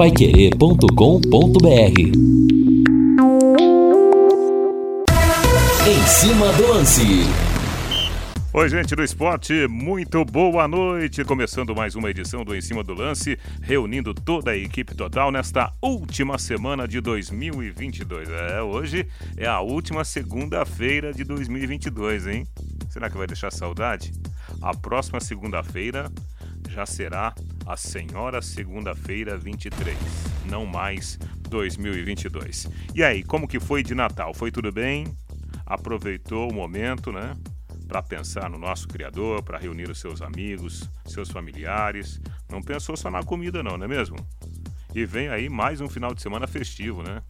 paiquerê.com.br Em cima do lance. Oi, gente do esporte, muito boa noite. Começando mais uma edição do Em Cima do Lance, reunindo toda a equipe total nesta última semana de 2022. É, hoje é a última segunda-feira de 2022, hein? Será que vai deixar saudade? A próxima segunda-feira já será a Senhora Segunda-feira 23, não mais 2022. E aí, como que foi de Natal? Foi tudo bem? Aproveitou o momento, né? Para pensar no nosso Criador, para reunir os seus amigos, seus familiares. Não pensou só na comida, não, não é mesmo? E vem aí mais um final de semana festivo, né?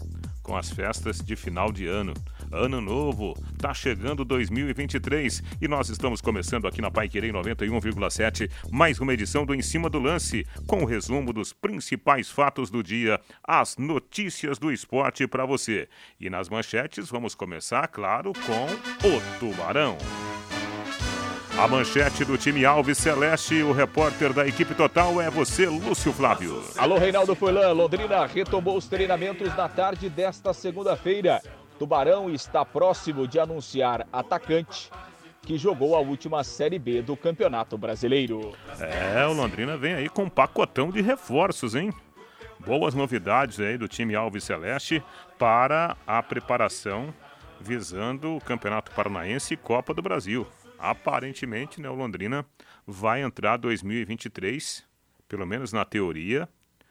Com as festas de final de ano. Ano novo, tá chegando 2023 e nós estamos começando aqui na Pai Querer 91,7 mais uma edição do Em Cima do Lance, com o resumo dos principais fatos do dia, as notícias do esporte para você. E nas manchetes vamos começar, claro, com o Tubarão. A manchete do time Alves Celeste, o repórter da equipe total é você, Lúcio Flávio. Alô, Reinaldo Furlan. Londrina retomou os treinamentos na tarde desta segunda-feira. Tubarão está próximo de anunciar atacante que jogou a última Série B do Campeonato Brasileiro. É, o Londrina vem aí com um pacotão de reforços, hein? Boas novidades aí do time Alves Celeste para a preparação visando o Campeonato Paranaense e Copa do Brasil. Aparentemente, né, o Londrina vai entrar 2023, pelo menos na teoria,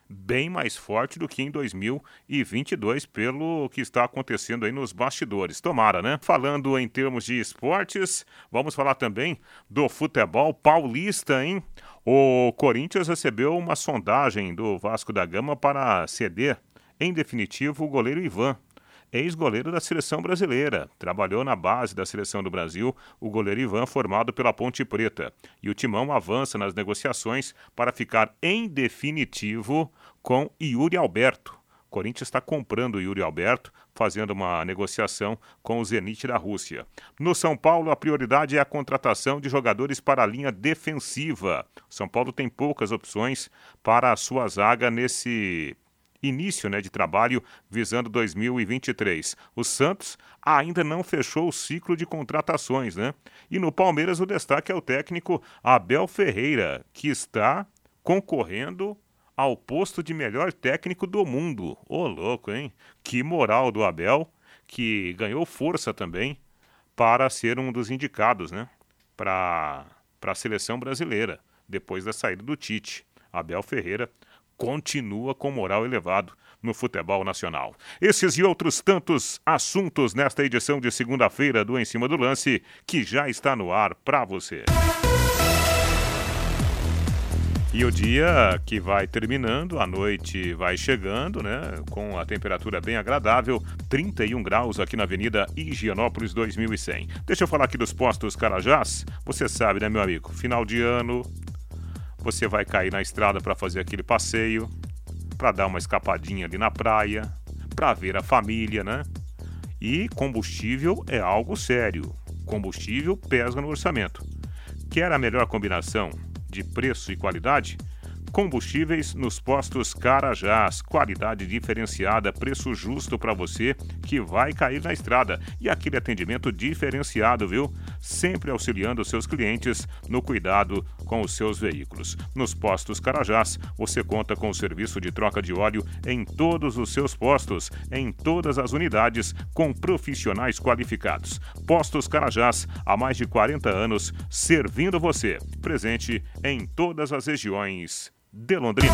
bem mais forte do que em 2022, pelo que está acontecendo aí nos bastidores. Tomara, né? Falando em termos de esportes, vamos falar também do futebol paulista, hein? O Corinthians recebeu uma sondagem do Vasco da Gama para ceder, em definitivo, o goleiro Ivan ex-goleiro da seleção brasileira. Trabalhou na base da seleção do Brasil, o goleiro Ivan, formado pela Ponte Preta. E o Timão avança nas negociações para ficar em definitivo com Yuri Alberto. Corinthians está comprando o Yuri Alberto, fazendo uma negociação com o Zenit da Rússia. No São Paulo, a prioridade é a contratação de jogadores para a linha defensiva. São Paulo tem poucas opções para a sua zaga nesse início né, de trabalho visando 2023. O Santos ainda não fechou o ciclo de contratações, né? E no Palmeiras o destaque é o técnico Abel Ferreira, que está concorrendo ao posto de melhor técnico do mundo. Ô, louco, hein? Que moral do Abel, que ganhou força também para ser um dos indicados, né? Para a seleção brasileira, depois da saída do Tite. Abel Ferreira continua com moral elevado no futebol nacional. Esses e outros tantos assuntos nesta edição de segunda-feira do Em Cima do Lance, que já está no ar para você. E o dia que vai terminando, a noite vai chegando, né? Com a temperatura bem agradável, 31 graus aqui na Avenida Higienópolis 2100. Deixa eu falar aqui dos postos Carajás. Você sabe, né, meu amigo? Final de ano, você vai cair na estrada para fazer aquele passeio, para dar uma escapadinha ali na praia, para ver a família, né? E combustível é algo sério. Combustível pesa no orçamento. Quer a melhor combinação? de preço e qualidade? Combustíveis nos postos Carajás, qualidade diferenciada, preço justo para você que vai cair na estrada e aquele atendimento diferenciado, viu? Sempre auxiliando seus clientes no cuidado com os seus veículos. Nos postos Carajás, você conta com o serviço de troca de óleo em todos os seus postos, em todas as unidades, com profissionais qualificados. Postos Carajás, há mais de 40 anos, servindo você. Presente em todas as regiões de Londrina.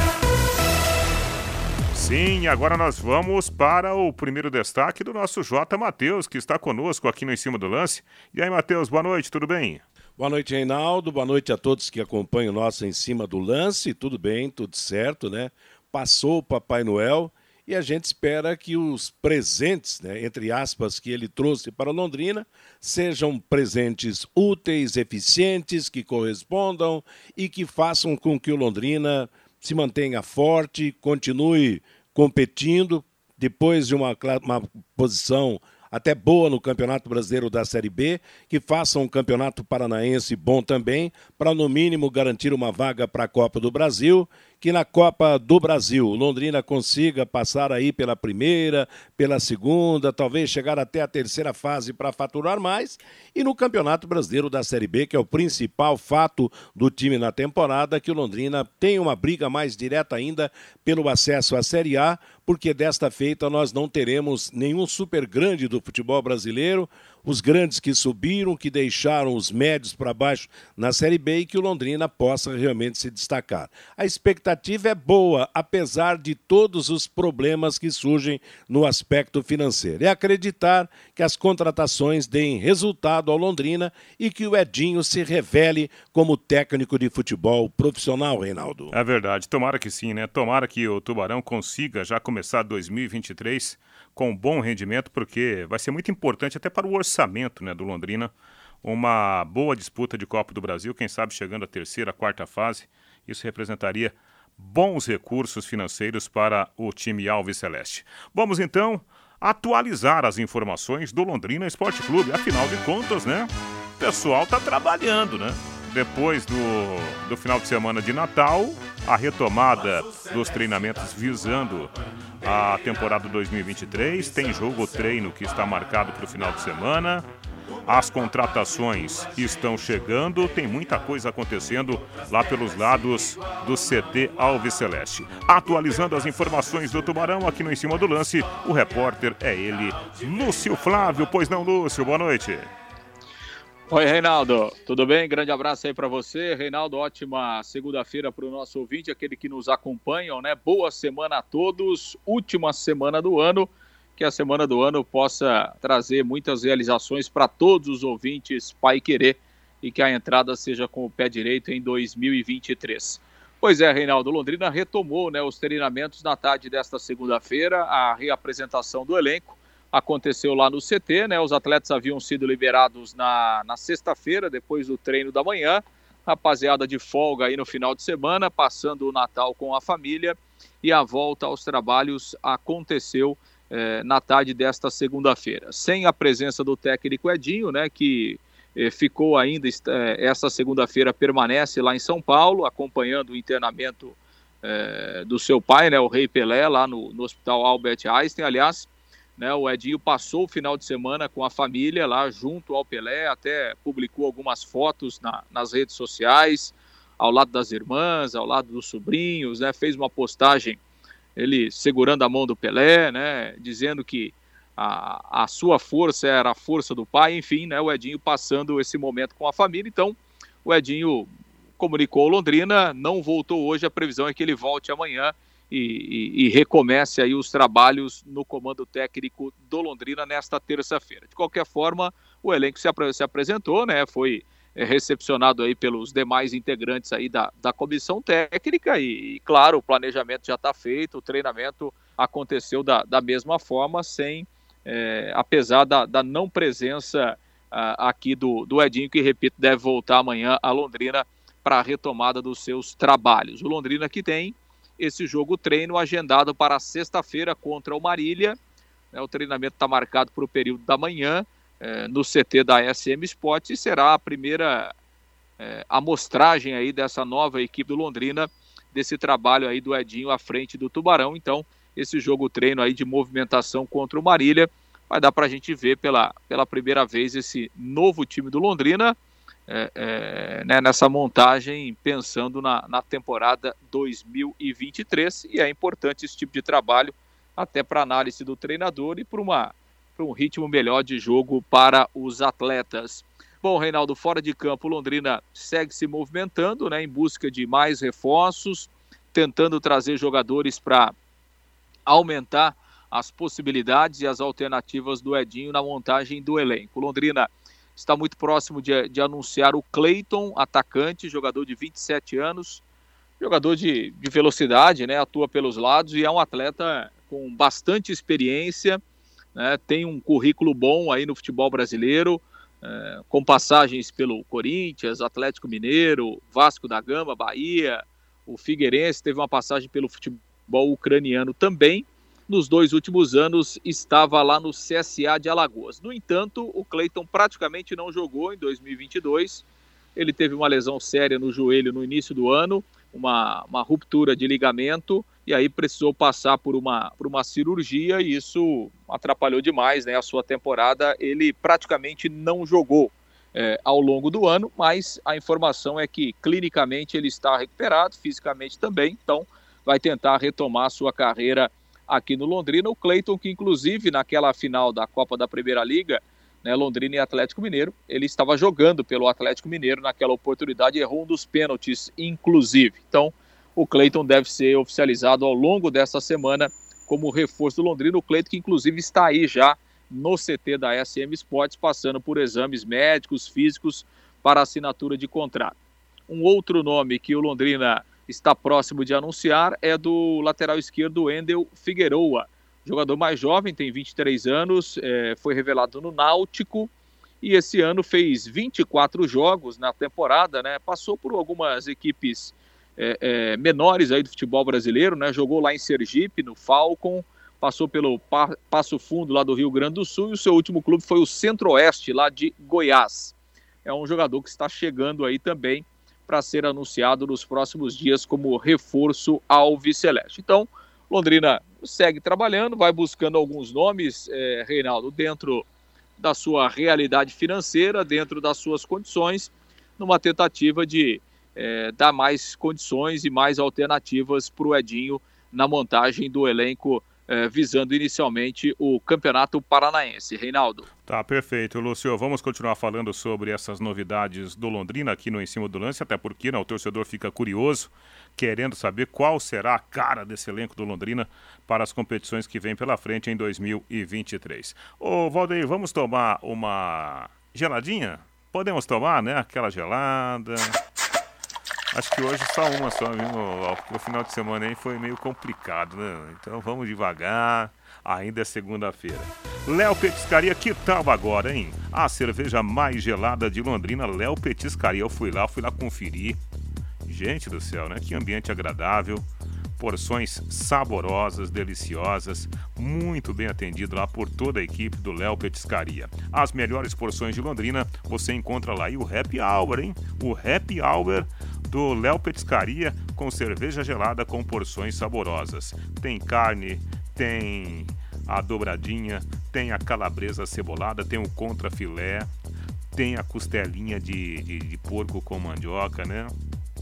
Sim, agora nós vamos para o primeiro destaque do nosso J. Matheus, que está conosco aqui no Em Cima do Lance. E aí, Matheus, boa noite, tudo bem? Boa noite, Reinaldo. Boa noite a todos que acompanham o nosso Em Cima do Lance. Tudo bem, tudo certo, né? Passou o Papai Noel e a gente espera que os presentes, né, entre aspas, que ele trouxe para Londrina, sejam presentes úteis, eficientes, que correspondam e que façam com que o Londrina se mantenha forte, continue competindo depois de uma, uma posição até boa no Campeonato Brasileiro da Série B, que faça um campeonato paranaense bom também, para no mínimo garantir uma vaga para a Copa do Brasil que na Copa do Brasil Londrina consiga passar aí pela primeira, pela segunda, talvez chegar até a terceira fase para faturar mais. E no Campeonato Brasileiro da Série B, que é o principal fato do time na temporada, que o Londrina tem uma briga mais direta ainda pelo acesso à Série A, porque desta feita nós não teremos nenhum super grande do futebol brasileiro os grandes que subiram, que deixaram os médios para baixo na Série B e que o Londrina possa realmente se destacar. A expectativa é boa, apesar de todos os problemas que surgem no aspecto financeiro. É acreditar que as contratações deem resultado ao Londrina e que o Edinho se revele como técnico de futebol profissional, Reinaldo. É verdade, tomara que sim, né? Tomara que o Tubarão consiga já começar 2023 com bom rendimento, porque vai ser muito importante até para o orçamento né, do Londrina. Uma boa disputa de Copa do Brasil, quem sabe chegando à terceira, quarta fase. Isso representaria bons recursos financeiros para o time Alves Celeste. Vamos então atualizar as informações do Londrina Esporte Clube. Afinal de contas, né? O pessoal tá trabalhando, né? Depois do, do final de semana de Natal, a retomada dos treinamentos visando a temporada 2023. Tem jogo treino que está marcado para o final de semana. As contratações estão chegando, tem muita coisa acontecendo lá pelos lados do CT Alves Celeste. Atualizando as informações do Tubarão aqui no Em Cima do Lance, o repórter é ele, Lúcio Flávio. Pois não, Lúcio, boa noite. Oi, Reinaldo. Tudo bem? Grande abraço aí para você. Reinaldo, ótima segunda-feira para o nosso ouvinte, aquele que nos acompanha, né? Boa semana a todos. Última semana do ano. Que a semana do ano possa trazer muitas realizações para todos os ouvintes Pai Querer e que a entrada seja com o pé direito em 2023. Pois é, Reinaldo, Londrina retomou né, os treinamentos na tarde desta segunda-feira, a reapresentação do elenco aconteceu lá no CT, né? Os atletas haviam sido liberados na, na sexta-feira, depois do treino da manhã. Rapaziada de folga aí no final de semana, passando o Natal com a família. E a volta aos trabalhos aconteceu eh, na tarde desta segunda-feira. Sem a presença do técnico Edinho, né? Que eh, ficou ainda, eh, essa segunda-feira permanece lá em São Paulo, acompanhando o internamento do seu pai, né? O Rei Pelé, lá no, no Hospital Albert Einstein. Aliás, né, o Edinho passou o final de semana com a família lá junto ao Pelé, até publicou algumas fotos na, nas redes sociais, ao lado das irmãs, ao lado dos sobrinhos, né, fez uma postagem ele segurando a mão do Pelé, né, dizendo que a, a sua força era a força do pai, enfim, né, o Edinho passando esse momento com a família. Então, o Edinho comunicou Londrina, não voltou hoje, a previsão é que ele volte amanhã e, e, e, recomece aí os trabalhos no comando técnico do Londrina nesta terça-feira. De qualquer forma, o elenco se, ap se apresentou, né? Foi é, recepcionado aí pelos demais integrantes aí da, da comissão técnica e, e claro, o planejamento já está feito, o treinamento aconteceu da, da mesma forma, sem, é, apesar da, da não presença a, aqui do, do Edinho, que, repito, deve voltar amanhã a Londrina para a retomada dos seus trabalhos. O Londrina que tem esse jogo treino agendado para sexta-feira contra o Marília. É, o treinamento está marcado para o período da manhã é, no CT da SM Sports e será a primeira é, amostragem aí dessa nova equipe do Londrina, desse trabalho aí do Edinho à frente do Tubarão. Então, esse jogo treino aí de movimentação contra o Marília vai dar para a gente ver pela, pela primeira vez esse novo time do Londrina é, é, né, nessa montagem pensando na, na temporada 2023 e é importante esse tipo de trabalho até para análise do treinador e para um ritmo melhor de jogo para os atletas. Bom, Reinaldo, fora de campo, Londrina segue se movimentando né, em busca de mais reforços, tentando trazer jogadores para aumentar as possibilidades e as alternativas do Edinho na montagem do elenco. Londrina está muito próximo de, de anunciar o Cleiton, atacante, jogador de 27 anos, jogador de, de velocidade, né, atua pelos lados e é um atleta com bastante experiência, né, tem um currículo bom aí no futebol brasileiro, é, com passagens pelo Corinthians, Atlético Mineiro, Vasco da Gama, Bahia, o Figueirense teve uma passagem pelo futebol ucraniano também, nos dois últimos anos estava lá no CSA de Alagoas. No entanto, o Cleiton praticamente não jogou em 2022. Ele teve uma lesão séria no joelho no início do ano, uma, uma ruptura de ligamento e aí precisou passar por uma, por uma cirurgia e isso atrapalhou demais né, a sua temporada. Ele praticamente não jogou é, ao longo do ano, mas a informação é que clinicamente ele está recuperado, fisicamente também, então vai tentar retomar sua carreira aqui no Londrina. O Cleiton, que inclusive naquela final da Copa da Primeira Liga, né, Londrina e Atlético Mineiro, ele estava jogando pelo Atlético Mineiro naquela oportunidade, errou um dos pênaltis, inclusive. Então, o Cleiton deve ser oficializado ao longo dessa semana como reforço do Londrina. O Cleiton, que inclusive está aí já no CT da SM Sports, passando por exames médicos, físicos, para assinatura de contrato. Um outro nome que o Londrina está próximo de anunciar é do lateral esquerdo Endel Figueroa. Jogador mais jovem, tem 23 anos, é, foi revelado no Náutico e esse ano fez 24 jogos na temporada, né? Passou por algumas equipes é, é, menores aí do futebol brasileiro, né? Jogou lá em Sergipe, no Falcon, passou pelo pa Passo Fundo lá do Rio Grande do Sul e o seu último clube foi o Centro-Oeste, lá de Goiás. É um jogador que está chegando aí também para ser anunciado nos próximos dias como reforço ao Viceleste. Então, Londrina segue trabalhando, vai buscando alguns nomes, é, Reinaldo, dentro da sua realidade financeira, dentro das suas condições, numa tentativa de é, dar mais condições e mais alternativas para o Edinho na montagem do elenco é, visando inicialmente o Campeonato Paranaense. Reinaldo. Tá, perfeito. Lúcio, vamos continuar falando sobre essas novidades do Londrina aqui no Em Cima do Lance, até porque né, o torcedor fica curioso, querendo saber qual será a cara desse elenco do Londrina para as competições que vêm pela frente em 2023. Ô, Valdeir, vamos tomar uma geladinha? Podemos tomar, né? Aquela gelada. Acho que hoje só uma só, viu? Porque o final de semana aí foi meio complicado, né? Então vamos devagar. Ainda é segunda-feira. Léo Petiscaria, que tal agora, hein? A cerveja mais gelada de Londrina, Léo Petiscaria. Eu fui lá, fui lá conferir. Gente do céu, né? Que ambiente agradável porções saborosas, deliciosas, muito bem atendido lá por toda a equipe do Léo Petiscaria. As melhores porções de Londrina você encontra lá. E o Happy Hour, hein? O Happy Hour do Léo Petiscaria com cerveja gelada com porções saborosas. Tem carne, tem a dobradinha, tem a calabresa cebolada, tem o contrafilé, tem a costelinha de, de, de porco com mandioca, né?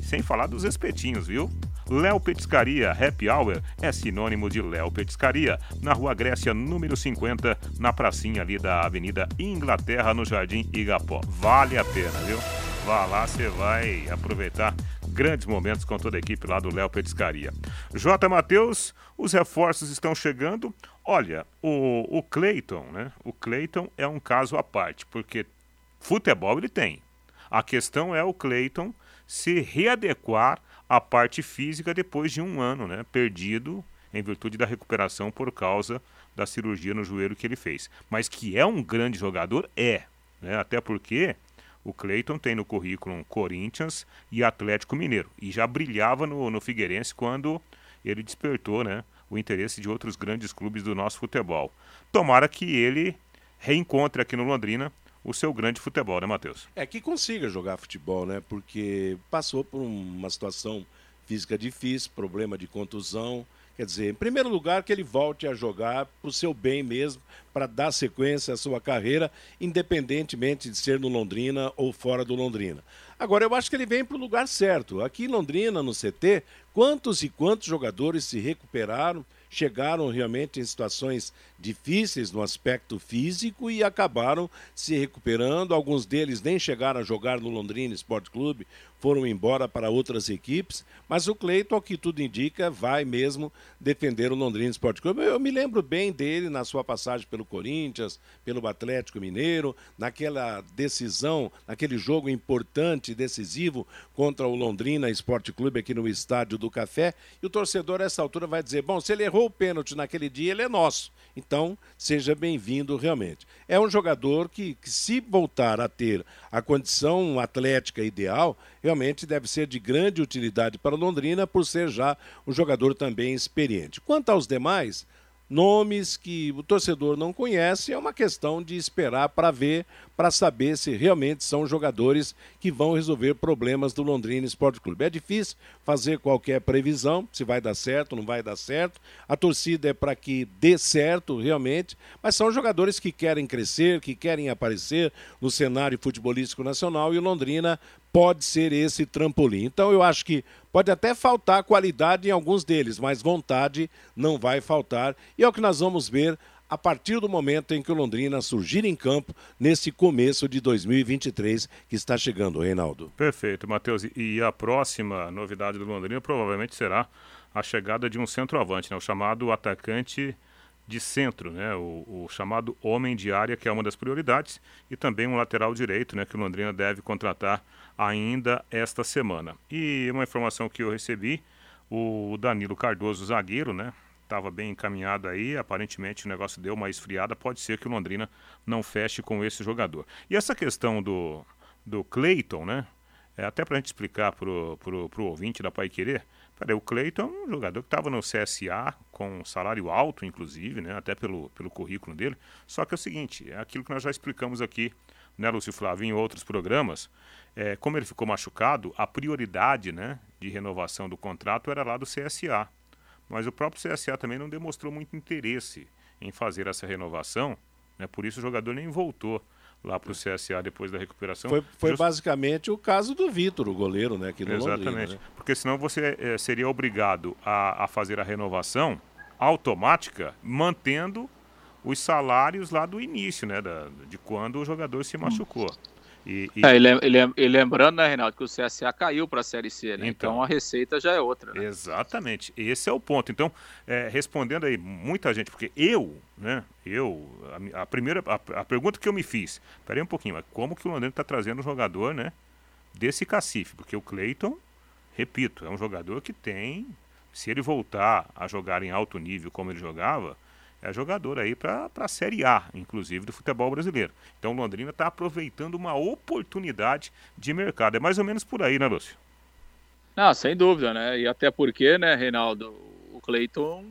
Sem falar dos espetinhos, viu? Léo Petiscaria Happy Hour é sinônimo de Léo Petiscaria, na Rua Grécia, número 50, na pracinha ali da Avenida Inglaterra, no Jardim Igapó. Vale a pena, viu? Vá lá, você vai aproveitar grandes momentos com toda a equipe lá do Léo Petiscaria. J. Matheus, os reforços estão chegando. Olha, o, o Cleiton, né? O Cleiton é um caso à parte, porque futebol ele tem. A questão é o Cleiton se readequar a parte física depois de um ano, né? Perdido em virtude da recuperação por causa da cirurgia no joelho que ele fez. Mas que é um grande jogador, é. Né? Até porque o Cleiton tem no currículo Corinthians e Atlético Mineiro. E já brilhava no, no Figueirense quando ele despertou né, o interesse de outros grandes clubes do nosso futebol. Tomara que ele reencontre aqui no Londrina o seu grande futebol, né, Matheus? É que consiga jogar futebol, né? Porque passou por uma situação física difícil, problema de contusão. Quer dizer, em primeiro lugar, que ele volte a jogar para o seu bem mesmo, para dar sequência à sua carreira, independentemente de ser no Londrina ou fora do Londrina. Agora, eu acho que ele vem para o lugar certo. Aqui em Londrina, no CT, quantos e quantos jogadores se recuperaram chegaram realmente em situações difíceis no aspecto físico e acabaram se recuperando. Alguns deles nem chegaram a jogar no Londrina Esporte Clube, foram embora para outras equipes, mas o Cleiton, ao que tudo indica, vai mesmo defender o Londrina Esporte Clube. Eu me lembro bem dele na sua passagem pelo Corinthians, pelo Atlético Mineiro, naquela decisão, naquele jogo importante, decisivo contra o Londrina Esporte Clube aqui no Estádio do Café. E o torcedor, a essa altura, vai dizer: bom, se ele errou o pênalti naquele dia, ele é nosso. Então, seja bem-vindo realmente. É um jogador que, que, se voltar a ter a condição atlética ideal, realmente deve ser de grande utilidade para Londrina, por ser já um jogador também experiente. Quanto aos demais, nomes que o torcedor não conhece, é uma questão de esperar para ver, para saber se realmente são jogadores que vão resolver problemas do Londrina Esporte Clube. É difícil fazer qualquer previsão, se vai dar certo, não vai dar certo. A torcida é para que dê certo realmente, mas são jogadores que querem crescer, que querem aparecer no cenário futebolístico nacional e o Londrina pode ser esse trampolim. Então eu acho que pode até faltar qualidade em alguns deles, mas vontade não vai faltar. E é o que nós vamos ver a partir do momento em que o Londrina surgir em campo nesse começo de 2023 que está chegando, Reinaldo. Perfeito, Matheus. E a próxima novidade do Londrina provavelmente será a chegada de um centroavante, né? o chamado atacante de centro, né? O, o, chamado homem de área, que é uma das prioridades, e também um lateral direito, né? que o Londrina deve contratar ainda esta semana. E uma informação que eu recebi, o Danilo Cardoso, zagueiro, né? Estava bem encaminhado aí, aparentemente o negócio deu uma esfriada, pode ser que o Londrina não feche com esse jogador. E essa questão do, do Cleiton, né? É, até para a gente explicar para o ouvinte da Pai Querer, Peraí, o Cleiton é um jogador que estava no CSA com um salário alto, inclusive, né, até pelo, pelo currículo dele. Só que é o seguinte, é aquilo que nós já explicamos aqui, né, Lúcio Flávio, em outros programas. É, como ele ficou machucado, a prioridade né, de renovação do contrato era lá do CSA. Mas o próprio CSA também não demonstrou muito interesse em fazer essa renovação, né, por isso o jogador nem voltou lá para o CSA depois da recuperação. Foi, foi Just... basicamente o caso do Vitor, o goleiro, né? Aqui no Exatamente. Londrina, né? Porque senão você é, seria obrigado a, a fazer a renovação automática, mantendo os salários lá do início, né? Da, de quando o jogador se machucou. E, e... É, ele, lembrando, né, Reinaldo, que o CSA caiu para a Série C, né? então, então, a receita já é outra. Né? Exatamente, esse é o ponto. Então, é, respondendo aí, muita gente, porque eu, né, eu, a, a primeira, a, a, pergunta que eu me fiz, peraí um pouquinho, mas como que o Londrina está trazendo um jogador, né, desse cacife? Porque o Cleiton, repito, é um jogador que tem, se ele voltar a jogar em alto nível como ele jogava, é jogador aí para a Série A, inclusive, do futebol brasileiro. Então Londrina está aproveitando uma oportunidade de mercado. É mais ou menos por aí, né, Lúcio? Não, sem dúvida, né? E até porque, né, Reinaldo, o Cleiton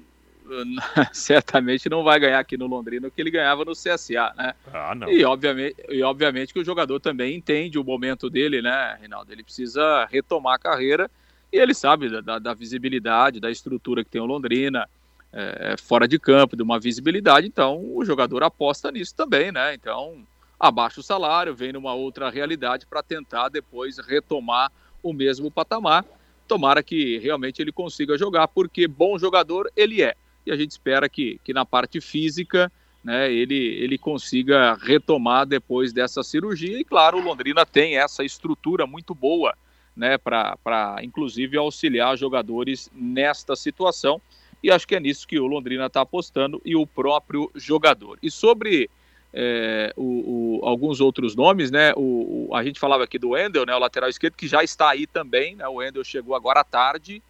certamente não vai ganhar aqui no Londrina o que ele ganhava no CSA, né? Ah, não. E obviamente, e obviamente que o jogador também entende o momento dele, né, Reinaldo? Ele precisa retomar a carreira e ele sabe da, da visibilidade, da estrutura que tem o Londrina, é, fora de campo, de uma visibilidade, então o jogador aposta nisso também, né? Então abaixa o salário, vem numa outra realidade para tentar depois retomar o mesmo patamar. Tomara que realmente ele consiga jogar, porque bom jogador ele é. E a gente espera que, que na parte física né, ele, ele consiga retomar depois dessa cirurgia. E claro, o Londrina tem essa estrutura muito boa né, para inclusive auxiliar jogadores nesta situação e acho que é nisso que o Londrina está apostando e o próprio jogador. E sobre é, o, o, alguns outros nomes, né? O, a gente falava aqui do Wendel, né? O lateral esquerdo, que já está aí também, né? O Wendel chegou agora à tarde.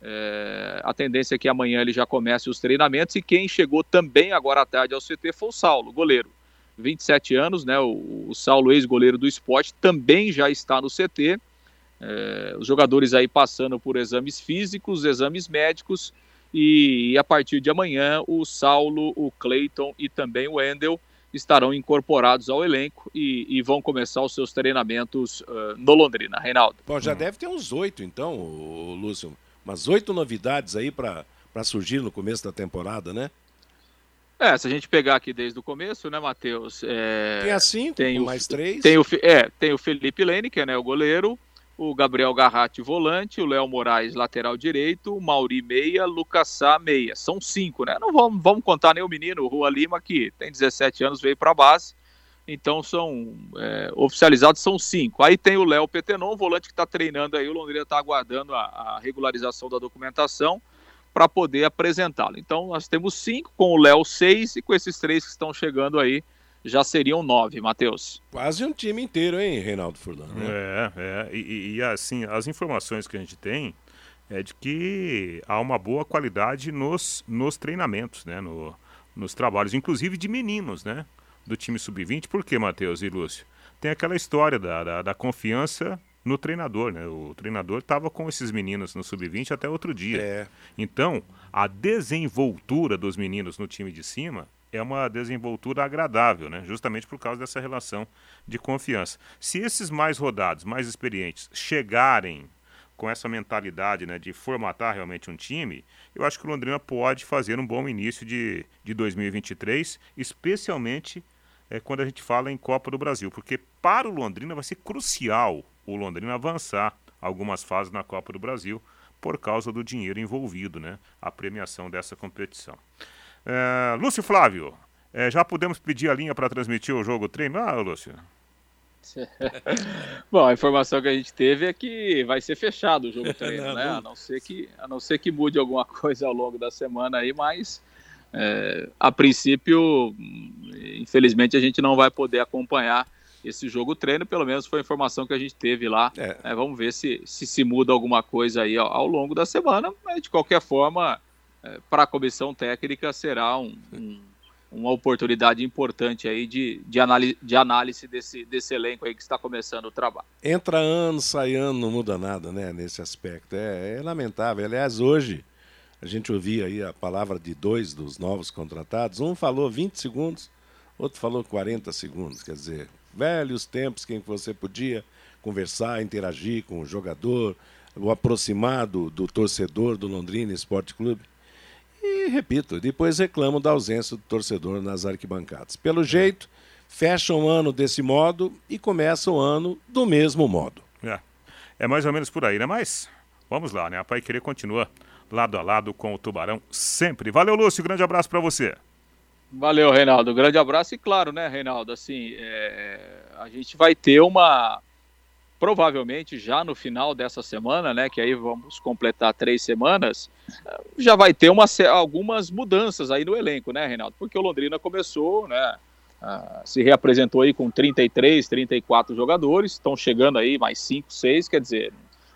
É, a tendência é que amanhã ele já comece os treinamentos. E quem chegou também agora à tarde ao CT foi o Saulo, goleiro. 27 anos, né? O, o Saulo, ex-goleiro do esporte, também já está no CT. É, os jogadores aí passando por exames físicos, exames médicos e, a partir de amanhã, o Saulo, o Clayton e também o Wendel estarão incorporados ao elenco e, e vão começar os seus treinamentos uh, no Londrina. Reinaldo. Bom, já hum. deve ter uns oito, então, Lúcio. Umas oito novidades aí para surgir no começo da temporada, né? É, se a gente pegar aqui desde o começo, né, Matheus? É, tem assim, tem o, mais três. Tem o, é, tem o Felipe Lene, que é né, o goleiro, o Gabriel Garratti volante, o Léo Moraes lateral direito, o Mauri meia, Lucas Sá meia. São cinco, né? Não vamos, vamos contar nem o menino, o Rua Lima, que tem 17 anos, veio para a base. Então são é, oficializados são cinco. Aí tem o Léo Petenon, volante que está treinando aí. O Londrina está aguardando a, a, regularização da documentação para poder apresentá-lo. Então nós temos cinco, com o Léo seis e com esses três que estão chegando aí já seriam nove, Matheus. Quase um time inteiro, hein, Reinaldo Furlan? Né? É, é. E, e, assim, as informações que a gente tem é de que há uma boa qualidade nos, nos treinamentos, né? No, nos trabalhos, inclusive de meninos, né? Do time sub-20. Por quê, Matheus e Lúcio? Tem aquela história da, da, da confiança no treinador, né? O treinador estava com esses meninos no sub-20 até outro dia. É. Então, a desenvoltura dos meninos no time de cima é uma desenvoltura agradável, né? justamente por causa dessa relação de confiança. Se esses mais rodados, mais experientes, chegarem com essa mentalidade né, de formatar realmente um time, eu acho que o Londrina pode fazer um bom início de, de 2023, especialmente é, quando a gente fala em Copa do Brasil, porque para o Londrina vai ser crucial o Londrina avançar algumas fases na Copa do Brasil por causa do dinheiro envolvido, né? A premiação dessa competição. É, Lúcio Flávio, é, já podemos pedir a linha para transmitir o jogo treino? Ah, Lúcio. Bom, a informação que a gente teve é que vai ser fechado o jogo treino, não, né? A não ser que a não ser que mude alguma coisa ao longo da semana aí, mas é, a princípio, infelizmente, a gente não vai poder acompanhar esse jogo treino, pelo menos foi a informação que a gente teve lá. É. É, vamos ver se, se, se muda alguma coisa aí ao, ao longo da semana, mas de qualquer forma, é, para a comissão técnica será um, um, uma oportunidade importante aí de, de, análise, de análise desse, desse elenco aí que está começando o trabalho. Entra ano, sai ano, não muda nada, né, nesse aspecto. É, é lamentável. Aliás, hoje a gente ouvia aí a palavra de dois dos novos contratados. Um falou 20 segundos, outro falou 40 segundos. Quer dizer, velhos tempos em que você podia conversar, interagir com o jogador, o aproximado do torcedor do Londrina Esporte Clube. E, repito, depois reclamam da ausência do torcedor nas arquibancadas. Pelo jeito, fecham o ano desse modo e começam o ano do mesmo modo. É, é mais ou menos por aí, né? Mas vamos lá, né? A Pai Querer continua lado a lado com o Tubarão sempre. Valeu, Lúcio. Grande abraço para você. Valeu, Reinaldo. Grande abraço e claro, né, Reinaldo? Assim, é, a gente vai ter uma provavelmente já no final dessa semana, né, que aí vamos completar três semanas, já vai ter uma, algumas mudanças aí no elenco, né, Reinaldo? Porque o Londrina começou, né, uh, se reapresentou aí com 33, 34 jogadores, estão chegando aí mais 5, 6, quer dizer,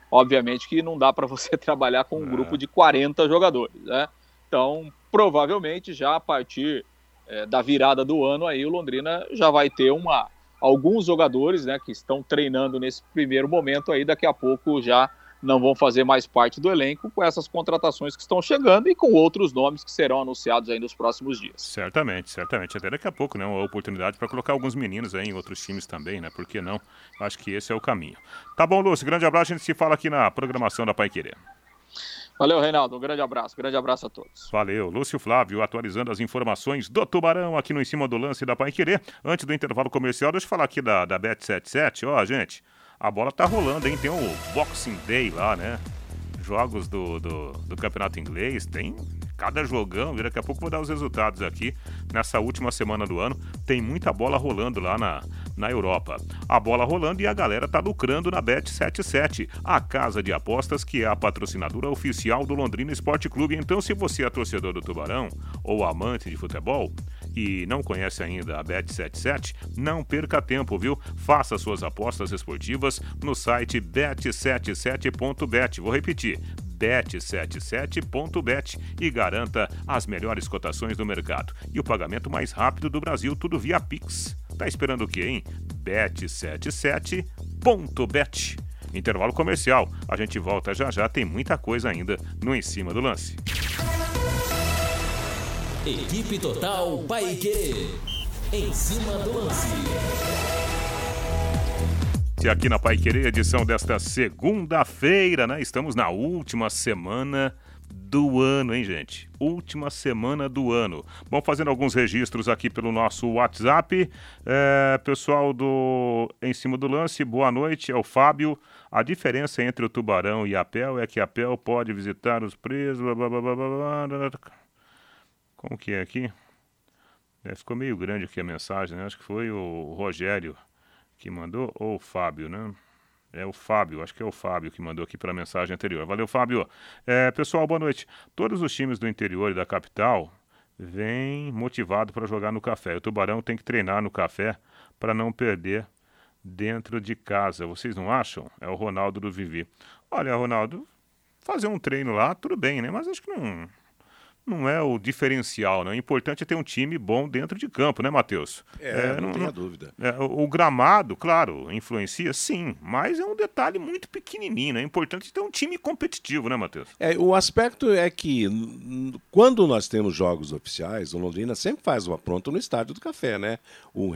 obviamente que não dá para você trabalhar com um é. grupo de 40 jogadores, né? Então, provavelmente já a partir é, da virada do ano aí o Londrina já vai ter uma alguns jogadores, né, que estão treinando nesse primeiro momento aí, daqui a pouco já não vão fazer mais parte do elenco com essas contratações que estão chegando e com outros nomes que serão anunciados aí nos próximos dias. Certamente, certamente. Até daqui a pouco, né? Uma oportunidade para colocar alguns meninos aí em outros times também, né? Por que não? Acho que esse é o caminho. Tá bom, Lúcio. Grande abraço. A gente se fala aqui na programação da Pai Querer. Valeu, Reinaldo. Um grande abraço. Grande abraço a todos. Valeu. Lúcio Flávio atualizando as informações do Tubarão aqui no Em Cima do Lance da Pai Querer. Antes do intervalo comercial, deixa eu falar aqui da, da Bet77. Ó, gente, a bola tá rolando, hein? Tem o Boxing Day lá, né? Jogos do, do, do Campeonato Inglês. Tem cada jogão. Daqui a pouco vou dar os resultados aqui. Nessa última semana do ano, tem muita bola rolando lá na, na Europa. A bola rolando e a galera tá lucrando na Bet77, a casa de apostas que é a patrocinadora oficial do Londrina Esporte Clube. Então, se você é torcedor do Tubarão ou amante de futebol e não conhece ainda a Bet77, não perca tempo, viu? Faça suas apostas esportivas no site bet77.bet. Vou repetir, bet77.bet e garanta as melhores cotações do mercado e o pagamento mais rápido do Brasil, tudo via Pix. Tá esperando o quê, hein? bet77.bet. Intervalo comercial. A gente volta já já, tem muita coisa ainda no Em Cima do Lance. Equipe Total Paique. Em cima do lance. Aqui na Pai Querer, edição desta segunda-feira, né? Estamos na última semana do ano, hein, gente? Última semana do ano. Bom, fazendo alguns registros aqui pelo nosso WhatsApp. É, pessoal do Em Cima do Lance, boa noite, é o Fábio. A diferença entre o Tubarão e a Pel é que a Pel pode visitar os presos. Blá, blá, blá, Como que é aqui? É, ficou meio grande aqui a mensagem, né? Acho que foi o Rogério que mandou, ou o Fábio, né? É o Fábio, acho que é o Fábio que mandou aqui para a mensagem anterior. Valeu, Fábio. É, pessoal, boa noite. Todos os times do interior e da capital vêm motivados para jogar no café. O Tubarão tem que treinar no café para não perder dentro de casa. Vocês não acham? É o Ronaldo do Vivi. Olha, Ronaldo, fazer um treino lá, tudo bem, né? Mas acho que não, não é o diferencial, né? O importante é ter um time bom dentro de campo, né, Matheus? É, é, não, não tenha dúvida. É, o, o, gramado, claro, influencia, sim, mas é um detalhe muito pequenininho, né? É importante ter um time competitivo, né, Matheus? É, o aspecto é que quando nós temos jogos oficiais, o Londrina sempre faz uma pronta no Estádio do Café, né? O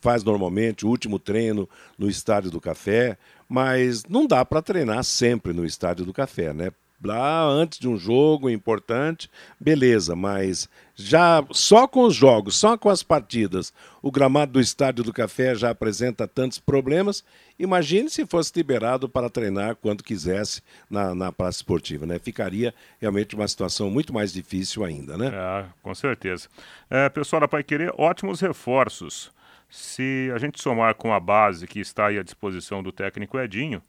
faz normalmente o último treino no Estádio do Café, mas não dá para treinar sempre no Estádio do Café, né? Lá antes de um jogo importante, beleza, mas já só com os jogos, só com as partidas, o gramado do Estádio do Café já apresenta tantos problemas. Imagine se fosse liberado para treinar quando quisesse na, na praça esportiva, né? Ficaria realmente uma situação muito mais difícil ainda, né? É, com certeza. É, pessoal da Pai Querer, ótimos reforços. Se a gente somar com a base que está aí à disposição do técnico Edinho,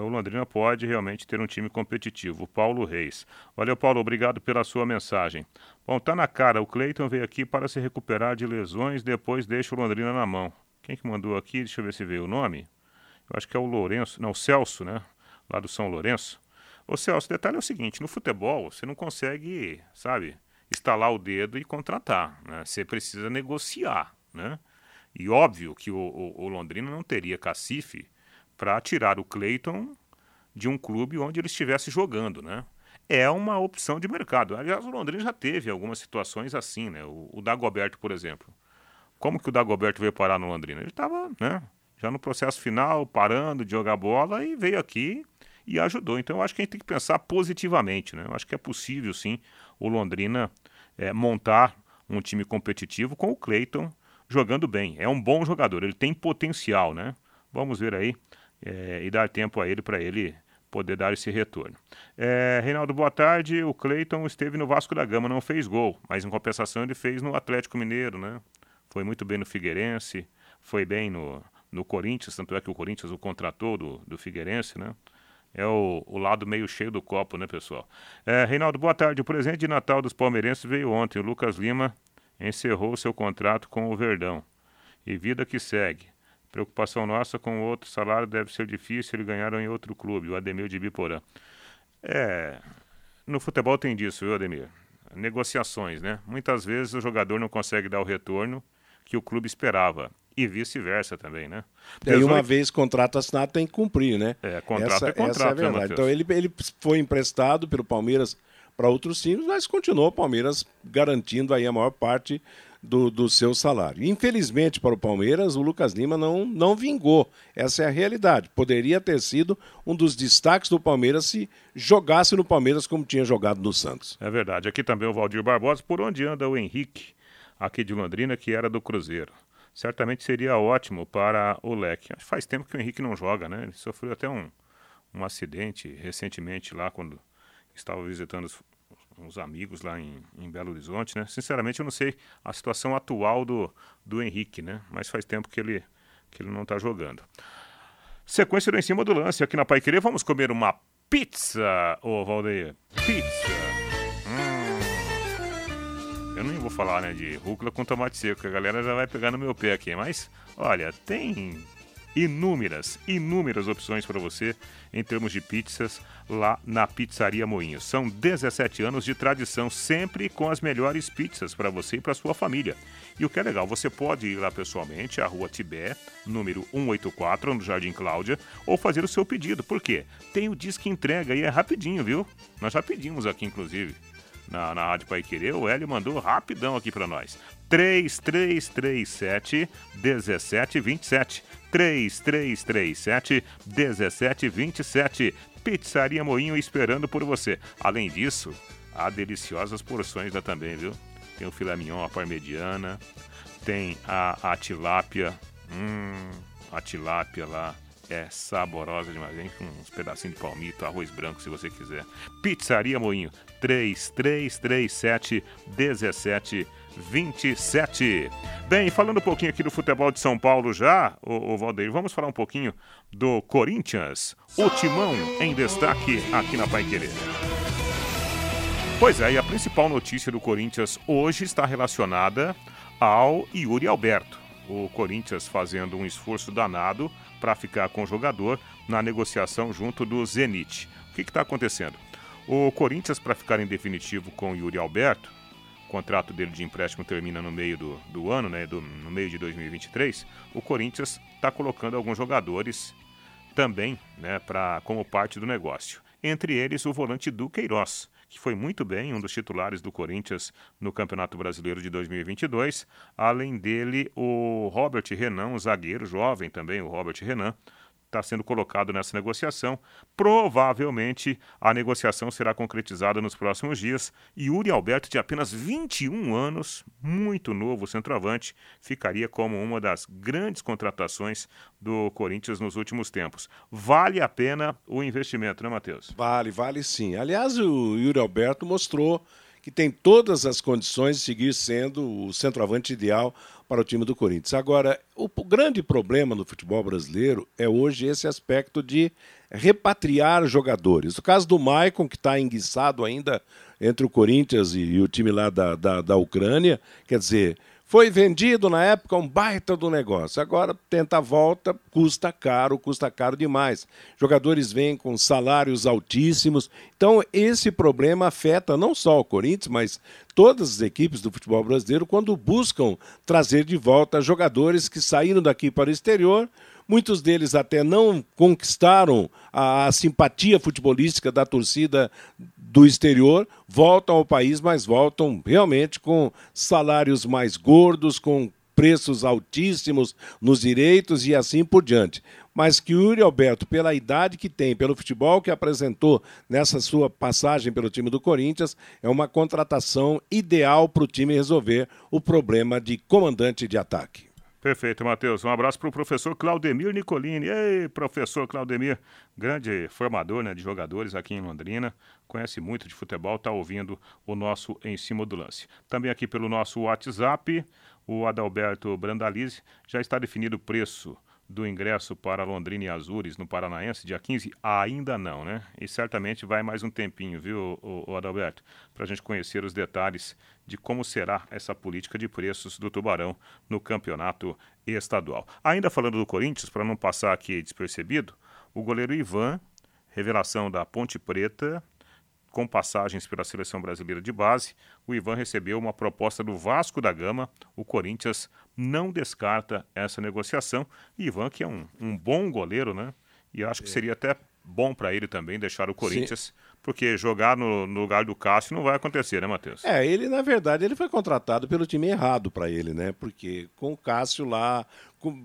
o Londrina pode realmente ter um time competitivo. Paulo Reis. Valeu, Paulo, obrigado pela sua mensagem. Bom, tá na cara, o Cleiton veio aqui para se recuperar de lesões, depois deixa o Londrina na mão. Quem que mandou aqui? Deixa eu ver se veio o nome. Eu acho que é o Lourenço, não, o Celso, né? Lá do São Lourenço. Ô Celso, o detalhe é o seguinte, no futebol você não consegue, sabe, estalar o dedo e contratar, né? Você precisa negociar, né? E óbvio que o, o, o Londrina não teria cacife para tirar o Cleiton de um clube onde ele estivesse jogando, né? É uma opção de mercado. Aliás, o Londrina já teve algumas situações assim, né? O, o Dagoberto, por exemplo. Como que o Dagoberto veio parar no Londrina? Ele estava, né? Já no processo final, parando de jogar bola e veio aqui e ajudou. Então, eu acho que a gente tem que pensar positivamente, né? Eu acho que é possível, sim, o Londrina é, montar um time competitivo com o Cleiton jogando bem. É um bom jogador, ele tem potencial, né? Vamos ver aí é, e dar tempo a ele para ele poder dar esse retorno. É, Reinaldo, boa tarde. O Cleiton esteve no Vasco da Gama, não fez gol, mas em compensação ele fez no Atlético Mineiro, né? Foi muito bem no Figueirense, foi bem no, no Corinthians, tanto é que o Corinthians o contratou do, do Figueirense, né? É o, o lado meio cheio do copo, né, pessoal? É, Reinaldo, boa tarde. O presente de Natal dos palmeirenses veio ontem. O Lucas Lima encerrou seu contrato com o Verdão. E vida que segue. Preocupação nossa com outro salário deve ser difícil ele ganhar em outro clube, o Ademir de Biporã. É, no futebol tem disso, viu, Ademir? Negociações, né? Muitas vezes o jogador não consegue dar o retorno que o clube esperava. E vice-versa também, né? E uma vez contrato assinado tem que cumprir, né? É, contrato essa, é contrato, essa é né, verdade. Né, então ele, ele foi emprestado pelo Palmeiras para outros times, mas continuou o Palmeiras garantindo aí a maior parte do, do seu salário. Infelizmente para o Palmeiras, o Lucas Lima não, não vingou. Essa é a realidade. Poderia ter sido um dos destaques do Palmeiras se jogasse no Palmeiras como tinha jogado no Santos. É verdade. Aqui também o Valdir Barbosa. Por onde anda o Henrique, aqui de Londrina, que era do Cruzeiro? Certamente seria ótimo para o leque. Faz tempo que o Henrique não joga, né? Ele sofreu até um, um acidente recentemente lá quando estava visitando os, uns amigos lá em, em, Belo Horizonte, né? Sinceramente, eu não sei a situação atual do, do Henrique, né? Mas faz tempo que ele, que ele não está jogando. Sequência do em cima do lance aqui na Pai Querer. Vamos comer uma pizza, ô Valdeir. Pizza. Hum. Eu nem vou falar, né, de rúcula com tomate seco, que a galera já vai pegar no meu pé aqui. Mas, olha, tem inúmeras, inúmeras opções para você em termos de pizzas lá na Pizzaria Moinho. São 17 anos de tradição, sempre com as melhores pizzas para você e para sua família. E o que é legal, você pode ir lá pessoalmente à Rua Tibé, número 184, no Jardim Cláudia, ou fazer o seu pedido. Por quê? Tem o disque entrega e é rapidinho, viu? Nós já pedimos aqui, inclusive na, na Rádio Pai Querer, o Hélio mandou rapidão aqui para nós. 3337 1727. 3337 1727. Pizzaria Moinho esperando por você. Além disso, há deliciosas porções lá também, viu? Tem o filé mignon, a parmegiana, tem a, a tilápia, hum, a tilápia lá é saborosa demais, vem com uns pedacinhos de palmito, arroz branco se você quiser. Pizzaria Moinho, 3337 1727. Bem, falando um pouquinho aqui do futebol de São Paulo já, o, Valdeir, vamos falar um pouquinho do Corinthians, o timão em destaque aqui na Pai Querer. Pois é, e a principal notícia do Corinthians hoje está relacionada ao Yuri Alberto. O Corinthians fazendo um esforço danado para ficar com o jogador na negociação junto do Zenit. O que está acontecendo? O Corinthians, para ficar em definitivo com o Yuri Alberto, contrato dele de empréstimo termina no meio do, do ano, né, do, no meio de 2023, o Corinthians está colocando alguns jogadores também né, pra, como parte do negócio. Entre eles, o volante Duqueiroz, que foi muito bem, um dos titulares do Corinthians no Campeonato Brasileiro de 2022. Além dele, o Robert Renan, um zagueiro jovem também, o Robert Renan, está sendo colocado nessa negociação. Provavelmente a negociação será concretizada nos próximos dias e Uri Alberto, de apenas 21 anos, muito novo centroavante, ficaria como uma das grandes contratações do Corinthians nos últimos tempos. Vale a pena o investimento, né, Matheus? Vale, vale sim. Aliás, o Yuri Alberto mostrou que tem todas as condições de seguir sendo o centroavante ideal para o time do Corinthians. Agora, o grande problema no futebol brasileiro é hoje esse aspecto de repatriar jogadores. O caso do Maicon, que está enguiçado ainda entre o Corinthians e, e o time lá da, da, da Ucrânia, quer dizer, foi vendido na época um baita do negócio. Agora tenta a volta, custa caro, custa caro demais. Jogadores vêm com salários altíssimos. Então, esse problema afeta não só o Corinthians, mas todas as equipes do futebol brasileiro quando buscam trazer de volta jogadores que saíram daqui para o exterior Muitos deles até não conquistaram a, simpatia futebolística da torcida do exterior, voltam ao país, mas voltam realmente com salários mais gordos, com preços altíssimos nos direitos e assim por diante. Mas que o Yuri Alberto, pela idade que tem, pelo futebol que apresentou nessa sua passagem pelo time do Corinthians, é uma contratação ideal para o time resolver o problema de comandante de ataque. Perfeito, Matheus. Um abraço para o professor Claudemir Nicolini. Ei, professor Claudemir, grande formador né, de jogadores aqui em Londrina, conhece muito de futebol, está ouvindo o nosso Em Cima do Lance. Também aqui pelo nosso WhatsApp, o Adalberto Brandalize, já está definido o preço do ingresso para Londrina e Azures no Paranaense, dia 15? Ainda não, né? E certamente vai mais um tempinho, viu, o, o Adalberto, para a gente conhecer os detalhes de como será essa política de preços do Tubarão no campeonato estadual. Ainda falando do Corinthians, para não passar aqui despercebido, o goleiro Ivan, revelação da Ponte Preta, com passagens pela seleção brasileira de base, o Ivan recebeu uma proposta do Vasco da Gama. O Corinthians não descarta essa negociação. Ivan, que é um, um bom goleiro, né? E acho que é. seria até bom para ele também deixar o Corinthians, Sim. porque jogar no, no, lugar do Cássio não vai acontecer, né, Matheus? É, ele, na verdade, ele foi contratado pelo time errado para ele, né? Porque com o Cássio lá,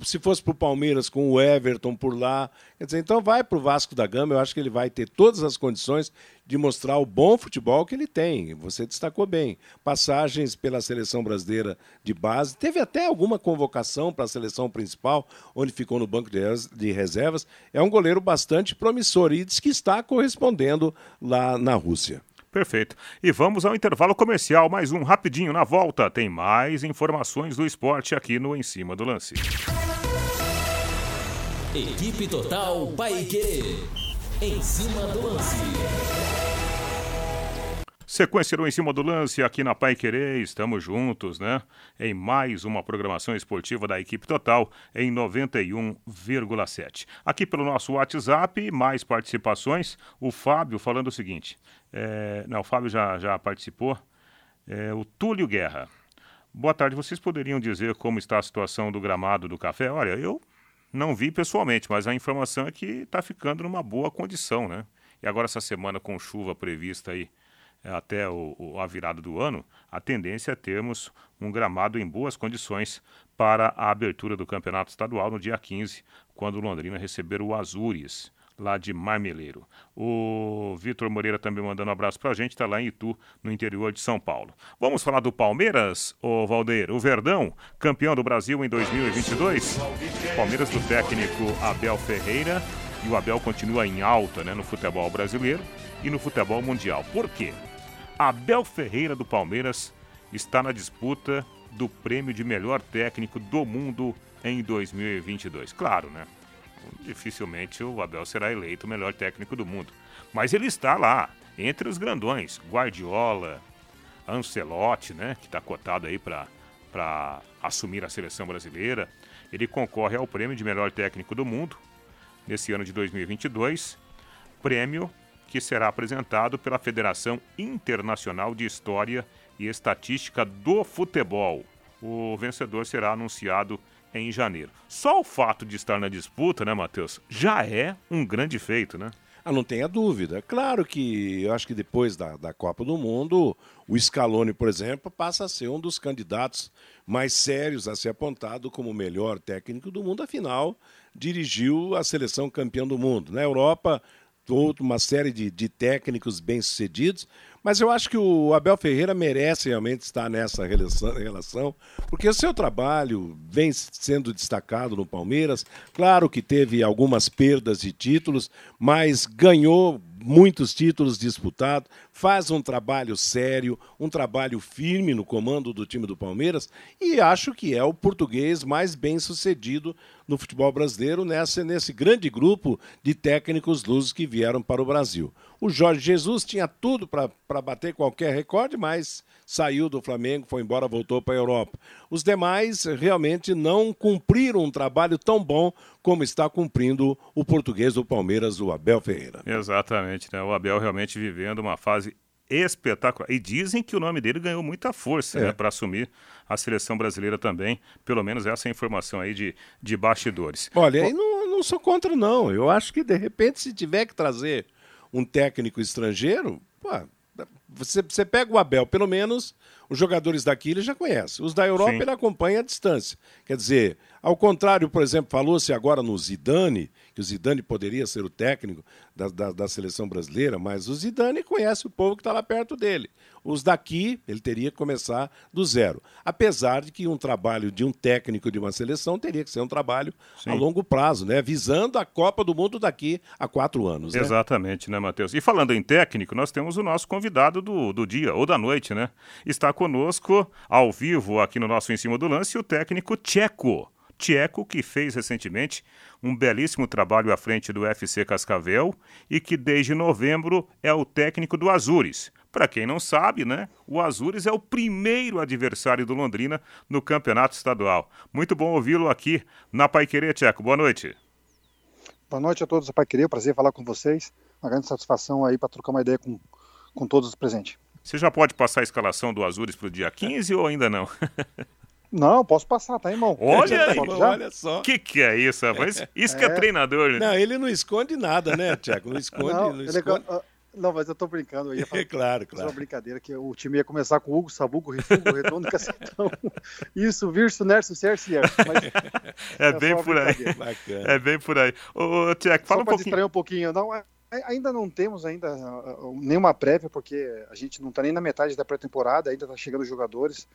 se fosse para o Palmeiras com o Everton por lá. Quer dizer, então vai para o Vasco da Gama, eu acho que ele vai ter todas as condições de mostrar o bom futebol que ele tem. Você destacou bem. Passagens pela seleção brasileira de base. Teve até alguma convocação para a seleção principal, onde ficou no banco de reservas. É um goleiro bastante promissor e diz que está correspondendo lá na Rússia. Perfeito. E vamos ao intervalo comercial, mais um rapidinho na volta. Tem mais informações do esporte aqui no Em Cima do Lance. Equipe Total Paique. Em cima do lance. Sequência do Em Cima do Lance aqui na Pai Querer, estamos juntos, né? Em mais uma programação esportiva da equipe total em 91,7. Aqui pelo nosso WhatsApp, mais participações. O Fábio falando o seguinte: é, não, o Fábio já, já participou. É, o Túlio Guerra. Boa tarde, vocês poderiam dizer como está a situação do gramado do café? Olha, eu não vi pessoalmente, mas a informação é que está ficando numa boa condição, né? E agora essa semana com chuva prevista aí até o, o, a virada do ano, a tendência é termos um gramado em boas condições para a abertura do campeonato estadual no dia 15, quando Londrina receber o Azures, lá de Marmeleiro. O Vitor Moreira também mandando um abraço para a gente, está lá em Itu, no interior de São Paulo. Vamos falar do Palmeiras, o Valdeir, o Verdão, campeão do Brasil em 2022. Palmeiras do técnico Abel Ferreira, e o Abel continua em alta né, no futebol brasileiro e no futebol mundial. Por quê? Abel Ferreira do Palmeiras está na disputa do prêmio de melhor técnico do mundo em 2022. Claro, né? Dificilmente o Abel será eleito o melhor técnico do mundo. Mas ele está lá, entre os grandões. Guardiola, Ancelotti, né? Que está cotado aí para assumir a seleção brasileira. Ele concorre ao prêmio de melhor técnico do mundo nesse ano de 2022. Prêmio que será apresentado pela Federação Internacional de História e Estatística do Futebol. O vencedor será anunciado em janeiro. Só o fato de estar na disputa, né, Matheus, já é um grande feito, né? Ah, não tenha dúvida. Claro que eu acho que depois da, da Copa do Mundo, o Scaloni, por exemplo, passa a ser um dos candidatos mais sérios a ser apontado como o melhor técnico do mundo. Afinal, dirigiu a seleção campeã do mundo. Na Europa, uma série de, de técnicos bem-sucedidos, mas eu acho que o Abel Ferreira merece realmente estar nessa relação, porque o seu trabalho vem sendo destacado no Palmeiras. Claro que teve algumas perdas de títulos, mas ganhou muitos títulos disputados, faz um trabalho sério, um trabalho firme no comando do time do Palmeiras e acho que é o português mais bem sucedido no futebol brasileiro nessa, nesse grande grupo de técnicos luzes que vieram para o Brasil. O Jorge Jesus tinha tudo para bater qualquer recorde, mas saiu do Flamengo, foi embora, voltou para a Europa. Os demais realmente não cumpriram um trabalho tão bom como está cumprindo o português do Palmeiras, o Abel Ferreira. Exatamente, né? O Abel realmente vivendo uma fase espetacular. E dizem que o nome dele ganhou muita força é. né, para assumir a seleção brasileira também. Pelo menos essa é a informação aí de, de bastidores. Olha, aí não, não sou contra, não. Eu acho que, de repente, se tiver que trazer um técnico estrangeiro, pô, você, você pega o Abel, pelo menos os jogadores daqui ele já conhece. Os da Europa Sim. ele acompanha à distância. Quer dizer, ao contrário, por exemplo, falou-se agora no Zidane, que o Zidane poderia ser o técnico da, da, da seleção brasileira, mas o Zidane conhece o povo que está lá perto dele. Os daqui, ele teria que começar do zero. Apesar de que um trabalho de um técnico de uma seleção teria que ser um trabalho Sim. a longo prazo, né? Visando a Copa do Mundo daqui a quatro anos. Né? Exatamente, né, Matheus? E falando em técnico, nós temos o nosso convidado do, do dia ou da noite, né? Está conosco, ao vivo, aqui no nosso Em Cima do Lance, o técnico Tcheco. Tcheco, que fez recentemente um belíssimo trabalho à frente do FC Cascavel e que desde novembro é o técnico do Azures. Para quem não sabe, né, o Azures é o primeiro adversário do Londrina no campeonato estadual. Muito bom ouvi-lo aqui na Paiquerê, Tcheco. Boa noite. Boa noite a todos da Paiquerê, prazer falar com vocês. Uma grande satisfação aí para trocar uma ideia com, com todos os presentes. Você já pode passar a escalação do Azures para o dia 15 ou ainda não? Não, posso passar, tá, irmão? Olha aí, olha só. O que, que é isso, rapaz? Isso que é, é treinador, né? Não, ele não esconde nada, né, Tiago? Não esconde, não, não esconde. Ele, não, mas eu tô brincando. aí. É claro, claro. uma brincadeira que o time ia começar com Hugo, Sabugo, Refugo, Redondo, Cacetão. Isso, Virso, Nerso, Cerce, é, é bem por aí. É bem por aí. Ô, Tiago, fala Só um pouquinho. distrair um pouquinho. Não, é, ainda não temos ainda nenhuma prévia, porque a gente não tá nem na metade da pré-temporada, ainda tá chegando os jogadores.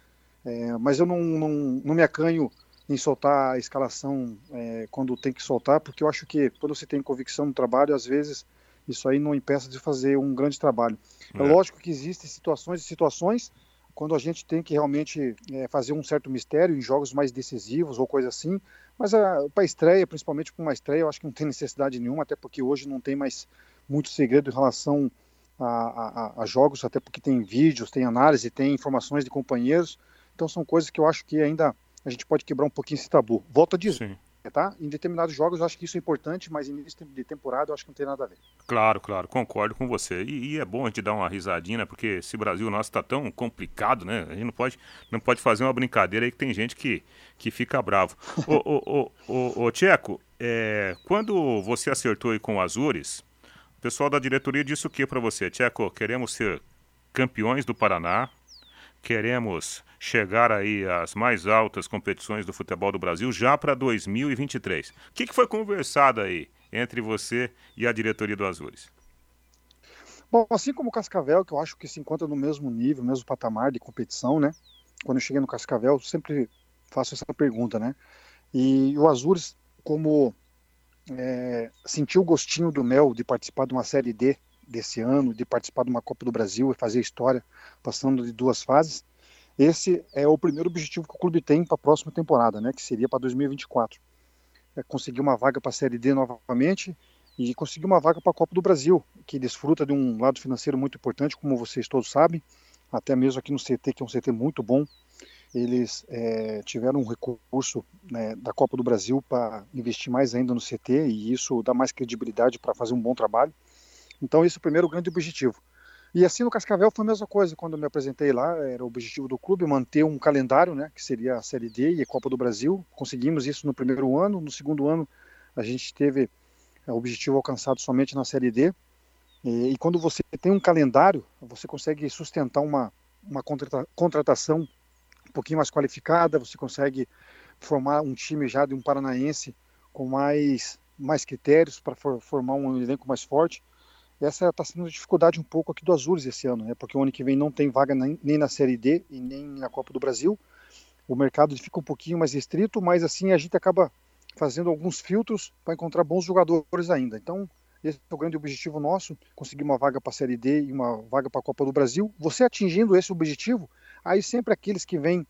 É, mas eu não, não, não me acanho em soltar a escalação é, quando tem que soltar, porque eu acho que quando você tem convicção no trabalho, às vezes isso aí não impeça de fazer um grande trabalho. É, é lógico que existem situações e situações quando a gente tem que realmente é, fazer um certo mistério em jogos mais decisivos ou coisa assim, mas para estreia, principalmente para uma estreia, eu acho que não tem necessidade nenhuma, até porque hoje não tem mais muito segredo em relação a, a, a jogos, até porque tem vídeos, tem análise, tem informações de companheiros, então são coisas que eu acho que ainda a gente pode quebrar um pouquinho esse tabu. Volto a dizer, Sim tá? Em determinados jogos eu acho que isso é importante, mas início de temporada eu acho que não tem nada a ver. Claro, claro, concordo com você. E, e é bom a gente dar uma risadinha, né? Porque esse Brasil nosso está tão complicado, né? A gente não pode, não pode fazer uma brincadeira aí que tem gente que, que fica bravo. ô, ô, ô, ô, ô Tcheco, é, quando você acertou aí com o Azures, o pessoal da diretoria disse o que para você? Tcheco, queremos ser campeões do Paraná, queremos chegar aí às mais altas competições do futebol do Brasil já para 2023. O que, que foi conversado aí entre você e a diretoria do Azures? Bom, assim como o Cascavel, que eu acho que se encontra no mesmo nível, mesmo patamar de competição, né? Quando eu cheguei no Cascavel, sempre faço essa pergunta, né? E o Azures, como é, sentiu o gostinho do mel de participar de uma Série D desse ano, de participar de uma Copa do Brasil e fazer história, passando de duas fases. Esse é o primeiro objetivo que o clube tem para a próxima temporada, né, que seria para 2024. É conseguir uma vaga para a Série D novamente e conseguir uma vaga para a Copa do Brasil, que desfruta de um lado financeiro muito importante, como vocês todos sabem, até mesmo aqui no CT, que é um CT muito bom. Eles é, tiveram um recurso né, da Copa do Brasil para investir mais ainda no CT e isso dá mais credibilidade para fazer um bom trabalho. Então, esse é o primeiro grande objetivo. E assim no Cascavel foi a mesma coisa. Quando eu me apresentei lá, era o objetivo do clube manter um calendário, né, que seria a Série D e a Copa do Brasil. Conseguimos isso no primeiro ano. No segundo ano, a gente teve é, o objetivo alcançado somente na Série D. E, e quando você tem um calendário, você consegue sustentar uma, uma contrata contratação um pouquinho mais qualificada, você consegue formar um time já de um paranaense com mais, mais critérios para for, formar um elenco mais forte essa está sendo a dificuldade um pouco aqui do Azures esse ano, né? porque o ano que vem não tem vaga nem, na Série D e nem na Copa do Brasil. O mercado fica um pouquinho mais restrito, mas assim a gente acaba fazendo alguns filtros para encontrar bons jogadores ainda. Então, esse é o grande objetivo nosso, conseguir uma vaga para a Série D e uma vaga para a Copa do Brasil. Você atingindo esse objetivo, aí sempre aqueles que vêm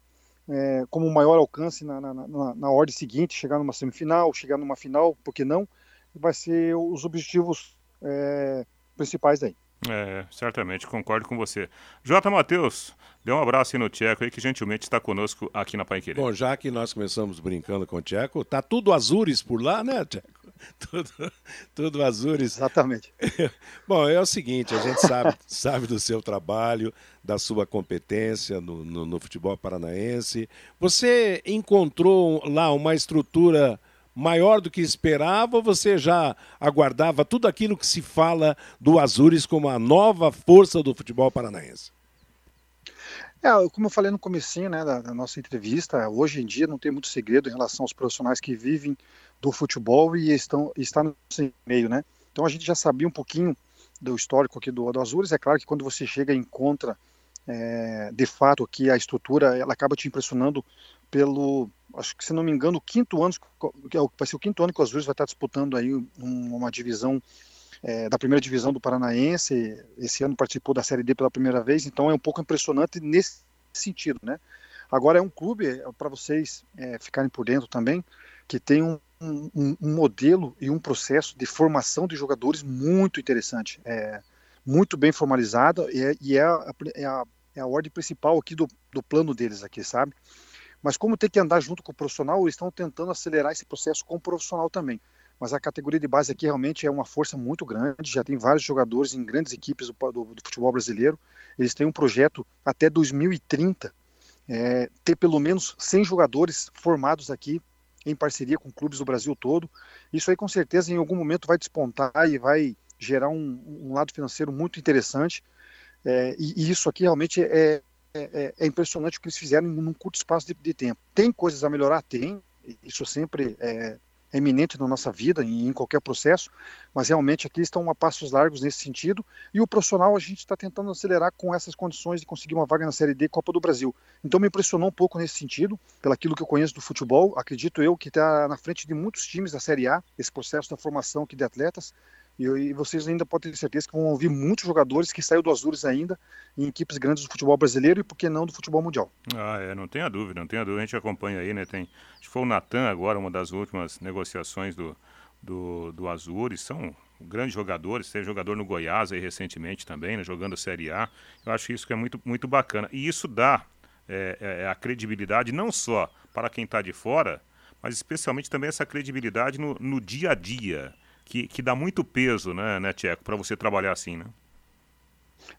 é, como maior alcance na, na, na, na ordem seguinte, chegar numa semifinal, chegar numa final, por que não? Vai ser os objetivos é, principais aí. É, certamente, concordo com você. Jota Matheus, dê um abraço aí no Tcheco aí, que gentilmente está conosco aqui na Pai Querer. Bom, já que nós começamos brincando com o Tcheco, tá tudo azures por lá, né, Tcheco? Tudo, tudo azures. Exatamente. Bom, é o seguinte, a gente sabe, sabe do seu trabalho, da sua competência no, no, no futebol paranaense. Você encontrou lá uma estrutura maior do que esperava ou você já aguardava tudo aquilo que se fala do Azures como a nova força do futebol paranaense? É, como eu falei no comecinho né, da, da, nossa entrevista, hoje em dia não tem muito segredo em relação aos profissionais que vivem do futebol e estão está no meio, né? Então a gente já sabia um pouquinho do histórico aqui do, do Azures. É claro que quando você chega e encontra é, de fato que a estrutura ela acaba te impressionando pelo acho que se não me engano, o quinto ano, que é vai ser o quinto ano que o Azul vai estar disputando aí uma divisão é, da primeira divisão do Paranaense. Esse ano participou da Série D pela primeira vez, então é um pouco impressionante nesse sentido, né? Agora é um clube, é, para vocês é, ficarem por dentro também, que tem um, um, um, modelo e um processo de formação de jogadores muito interessante, é, muito bem formalizado e é, e é, a, é, a, a ordem principal aqui do, do plano deles aqui, sabe? Mas como tem que andar junto com o profissional, eles estão tentando acelerar esse processo com o profissional também. Mas a categoria de base aqui realmente é uma força muito grande, já tem vários jogadores em grandes equipes do, do, do futebol brasileiro. Eles têm um projeto até 2030 é, ter pelo menos 100 jogadores formados aqui em parceria com clubes do Brasil todo. Isso aí com certeza em algum momento vai despontar e vai gerar um, um lado financeiro muito interessante. É, e, e, isso aqui realmente é, é, é, é, impressionante o que eles fizeram num curto espaço de, de, tempo. Tem coisas a melhorar? Tem. Isso sempre é, é eminente na nossa vida, em, em qualquer processo, mas realmente aqui estão a passos largos nesse sentido. E o profissional a gente está tentando acelerar com essas condições de conseguir uma vaga na Série D Copa do Brasil. Então me impressionou um pouco nesse sentido, pelaquilo que eu conheço do futebol. Acredito eu que está na frente de muitos times da Série A, esse processo da formação aqui de atletas. E, e, vocês ainda podem ter certeza que vão ouvir muitos jogadores que saíram do Azures ainda em equipes grandes do futebol brasileiro e, por que não, do futebol mundial. Ah, é, não tenha dúvida, não tenha dúvida. A gente acompanha aí, né? Tem, acho que foi o Natan agora, uma das últimas negociações do, do, do Azures. São grandes jogadores, teve jogador no Goiás aí recentemente também, né, jogando a Série A. Eu acho isso que é muito, muito bacana. E isso dá é, é, é a credibilidade não só para quem está de fora, mas especialmente também essa credibilidade no, no dia a dia que, que dá muito peso, né, né Tcheco, para você trabalhar assim, né?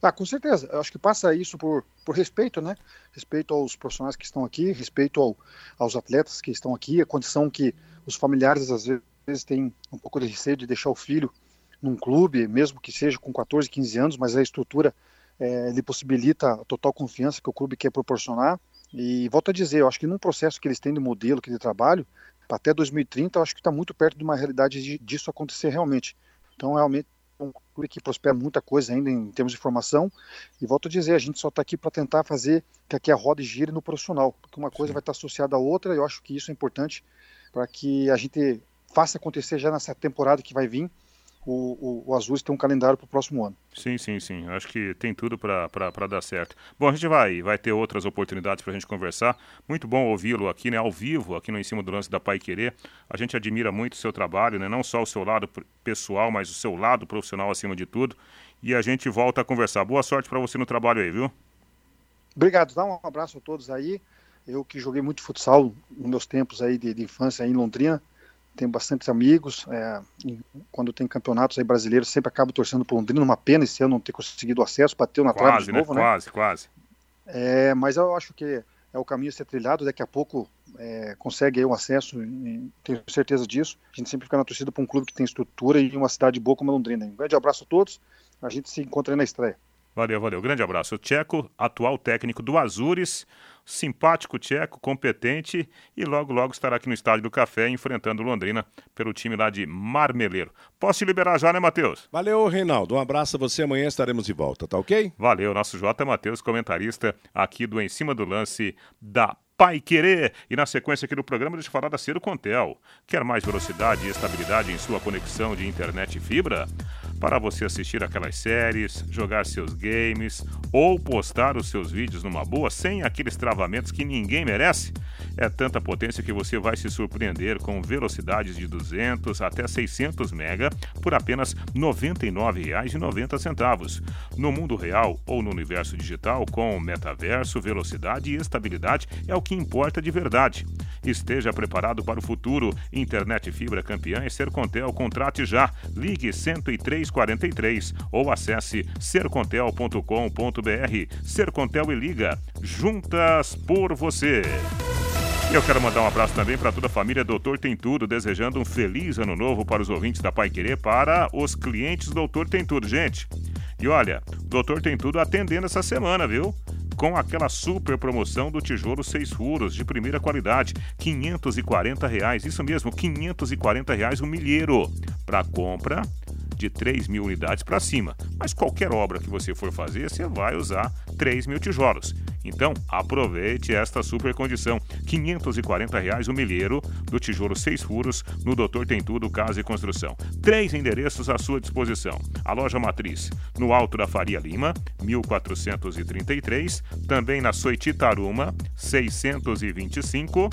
Ah, com certeza. Eu acho que passa isso por, por respeito, né? Respeito aos profissionais que estão aqui, respeito ao, aos atletas que estão aqui, a condição que os familiares às vezes têm um pouco de receio de deixar o filho num clube, mesmo que seja com 14, 15 anos, mas a estrutura é, lhe possibilita a total confiança que o clube quer proporcionar. E volto a dizer, eu acho que num processo que eles têm de modelo, que de trabalho, até 2030, eu acho que está muito perto de uma realidade de, disso acontecer realmente. Então, realmente, é um clube que prospera muita coisa ainda em termos de formação. E volto a dizer, a gente só está aqui para tentar fazer que aqui a roda gire no profissional, porque uma coisa Sim. vai estar associada à outra, e eu acho que isso é importante para que a gente faça acontecer já nessa temporada que vai vir o, o, o Azul tem um calendário para o próximo ano. Sim, sim, sim. Acho que tem tudo para dar certo. Bom, a gente vai, vai ter outras oportunidades para a gente conversar. Muito bom ouvi-lo aqui, né, ao vivo, aqui no Em Cima do Lance da Pai Querer. A gente admira muito o seu trabalho, né, não só o seu lado pessoal, mas o seu lado profissional acima de tudo. E a gente volta a conversar. Boa sorte para você no trabalho aí, viu? Obrigado. Dá um abraço a todos aí. Eu que joguei muito futsal nos meus tempos aí de, de infância aí em Londrina, tenho bastante amigos. É, quando tem campeonatos aí brasileiros, sempre acabo torcendo por Londrina. Uma pena esse ano não ter conseguido acesso, bateu na quase, trave de novo, né? né? Quase, quase. É, mas eu acho que é o caminho a ser trilhado. Daqui a pouco é, consegue aí um acesso, tenho certeza disso. A gente sempre fica na torcida para um clube que tem estrutura e uma cidade boa como Londrina. Um grande abraço a todos. A gente se encontra aí na estreia. Valeu, valeu. Grande abraço. O Tcheco, atual técnico do Azures, simpático tcheco, competente e logo, logo estará aqui no Estádio do Café enfrentando Londrina pelo time lá de Marmeleiro. Posso te liberar já, né, Matheus? Valeu, Reinaldo. Um abraço a você. Amanhã estaremos de volta, tá ok? Valeu. Nosso J. Matheus, comentarista aqui do Em Cima do Lance da Pai Querer. E na sequência aqui do programa, deixa eu falar da Ciro Contel. Quer mais velocidade e estabilidade em sua conexão de internet e fibra? para você assistir aquelas séries, jogar seus games ou postar os seus vídeos numa boa sem aqueles travamentos que ninguém merece? É tanta potência que você vai se surpreender com velocidades de 200 até 600 mega por apenas R$ 99,90. No mundo real ou no universo digital, com metaverso, velocidade e estabilidade é o que importa de verdade. Esteja preparado para o futuro. Internet fibra campeã é Sercontel. Contrate já. Ligue 10343 ou acesse sercontel.com.br. Sercontel e liga. Juntas por você. E eu quero mandar um abraço também para toda a família Doutor Tem Tudo, desejando um feliz ano novo para os ouvintes da Pai Querer, para os clientes Doutor Tem Tudo, gente. E olha, Doutor Tem Tudo atendendo essa semana, viu? Com aquela super promoção do tijolo seis furos de primeira qualidade, 540 reais, isso mesmo, 540 reais o milheiro para compra de 3 mil unidades para cima. Mas qualquer obra que você for fazer, você vai usar 3 mil tijolos. Então, aproveite esta super condição. 540 reais o milheiro do tijolo 6 furos no Doutor Tem Tudo Casa e Construção. Três endereços à sua disposição. A loja matriz no Alto da Faria Lima, 1433, também na Soititaruma, 625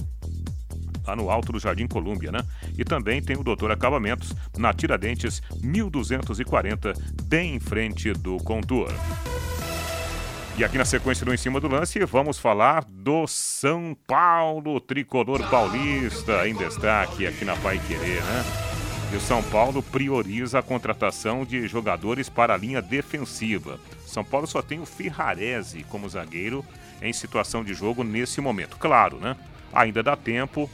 lá no alto do Jardim Colúmbia, né? E também tem o Doutor Acabamentos na Tiradentes 1240, bem em frente do Contour. E aqui na sequência do Em Cima do Lance, vamos falar do São Paulo, tricolor paulista, em destaque aqui na Pai Querer, né? E o São Paulo prioriza a contratação de jogadores para a linha defensiva. São Paulo só tem o Ferrarese como zagueiro em situação de jogo nesse momento. Claro, né? Ainda dá tempo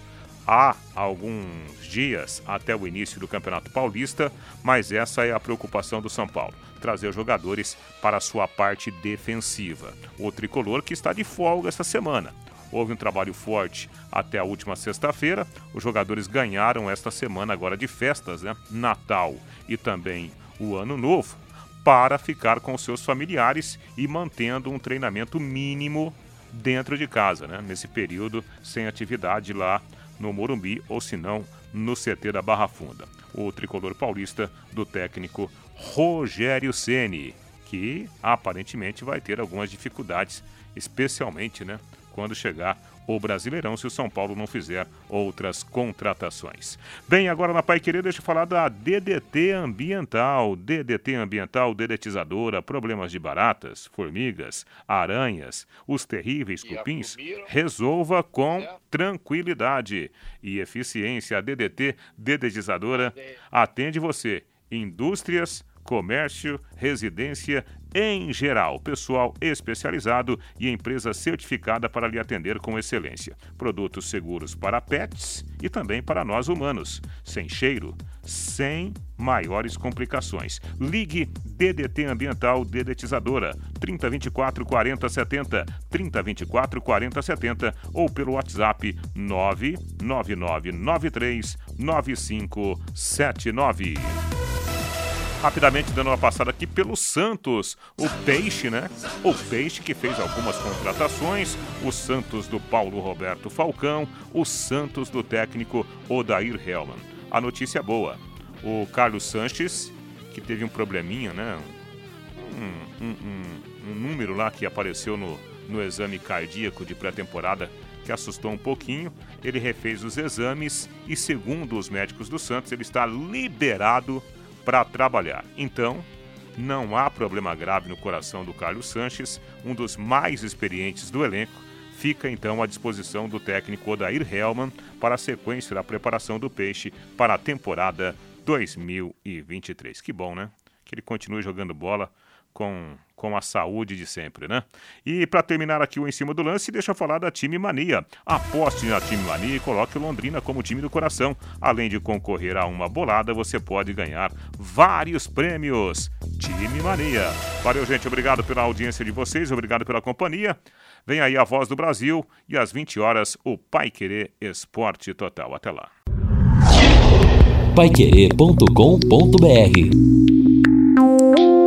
há alguns dias até o início do Campeonato Paulista, mas essa é a preocupação do São Paulo trazer jogadores para a sua parte defensiva. O tricolor que está de folga essa semana. Houve um trabalho forte até a última sexta-feira. Os jogadores ganharam esta semana agora de festas, né? Natal e também o Ano Novo, para ficar com seus familiares e mantendo um treinamento mínimo dentro de casa, né? Nesse período sem atividade lá no Morumbi ou se não no CT da Barra Funda. O tricolor paulista do técnico Rogério Ceni, que aparentemente vai ter algumas dificuldades, especialmente, né, quando chegar o Brasileirão se o São Paulo não fizer outras contratações. Bem, agora na Pai Querer, deixa eu falar da DDT Ambiental. DDT Ambiental, dedetizadora, problemas de baratas, formigas, aranhas, os terríveis cupins, resolva com é. tranquilidade e eficiência. A DDT Dedetizadora atende você. Indústrias, comércio, residência em geral, pessoal especializado e empresa certificada para lhe atender com excelência. Produtos seguros para pets e também para nós humanos, sem cheiro, sem maiores complicações. Ligue DDT Ambiental Dedetizadora 3024 4070 3024 4070 ou pelo WhatsApp 99993 9579. Rapidamente dando uma passada aqui pelo Santos, o Peixe, né? O Peixe que fez algumas contratações, o Santos do Paulo Roberto Falcão, o Santos do técnico Odair Hellman. A notícia é boa, o Carlos Sanches, que teve um probleminha, né? Um, um, um, um número lá que apareceu no, no exame cardíaco de pré-temporada que assustou um pouquinho. Ele refez os exames e, segundo os médicos do Santos, ele está liberado para trabalhar. Então, não há problema grave no coração do Carlos Sanches, um dos mais experientes do elenco, fica então à disposição do técnico Odair Hellman para a sequência da preparação do Peixe para a temporada 2023. Que bom, né? Que ele continue jogando bola com, com a saúde de sempre, né? E para terminar aqui o em cima do lance, deixa eu falar da Time Mania. Aposte na Time Mania e coloque o Londrina como time do coração. Além de concorrer a uma bolada, você pode ganhar vários prêmios. Time Mania. Valeu, gente. Obrigado pela audiência de vocês, obrigado pela companhia. Vem aí a voz do Brasil e às 20 horas o Pai Querer Esporte Total. Até lá. Paiquerê.com.br